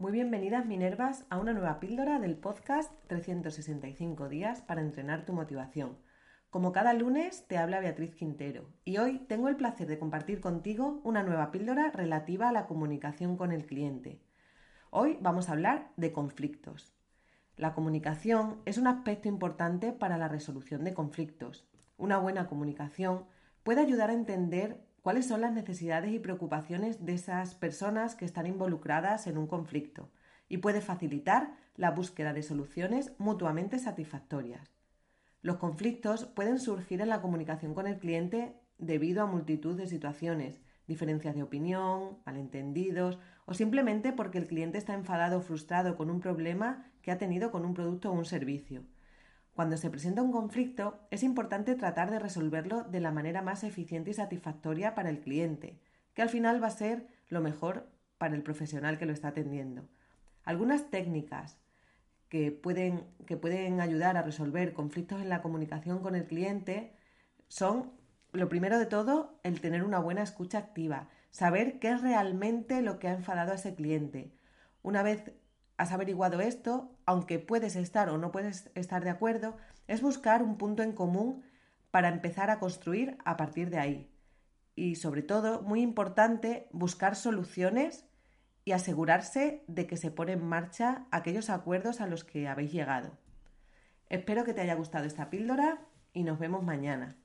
Muy bienvenidas Minervas a una nueva píldora del podcast 365 días para entrenar tu motivación. Como cada lunes te habla Beatriz Quintero y hoy tengo el placer de compartir contigo una nueva píldora relativa a la comunicación con el cliente. Hoy vamos a hablar de conflictos. La comunicación es un aspecto importante para la resolución de conflictos. Una buena comunicación puede ayudar a entender cuáles son las necesidades y preocupaciones de esas personas que están involucradas en un conflicto y puede facilitar la búsqueda de soluciones mutuamente satisfactorias. Los conflictos pueden surgir en la comunicación con el cliente debido a multitud de situaciones, diferencias de opinión, malentendidos o simplemente porque el cliente está enfadado o frustrado con un problema que ha tenido con un producto o un servicio. Cuando se presenta un conflicto, es importante tratar de resolverlo de la manera más eficiente y satisfactoria para el cliente, que al final va a ser lo mejor para el profesional que lo está atendiendo. Algunas técnicas que pueden, que pueden ayudar a resolver conflictos en la comunicación con el cliente son, lo primero de todo, el tener una buena escucha activa, saber qué es realmente lo que ha enfadado a ese cliente. Una vez has averiguado esto, aunque puedes estar o no puedes estar de acuerdo, es buscar un punto en común para empezar a construir a partir de ahí. Y sobre todo, muy importante, buscar soluciones y asegurarse de que se pone en marcha aquellos acuerdos a los que habéis llegado. Espero que te haya gustado esta píldora y nos vemos mañana.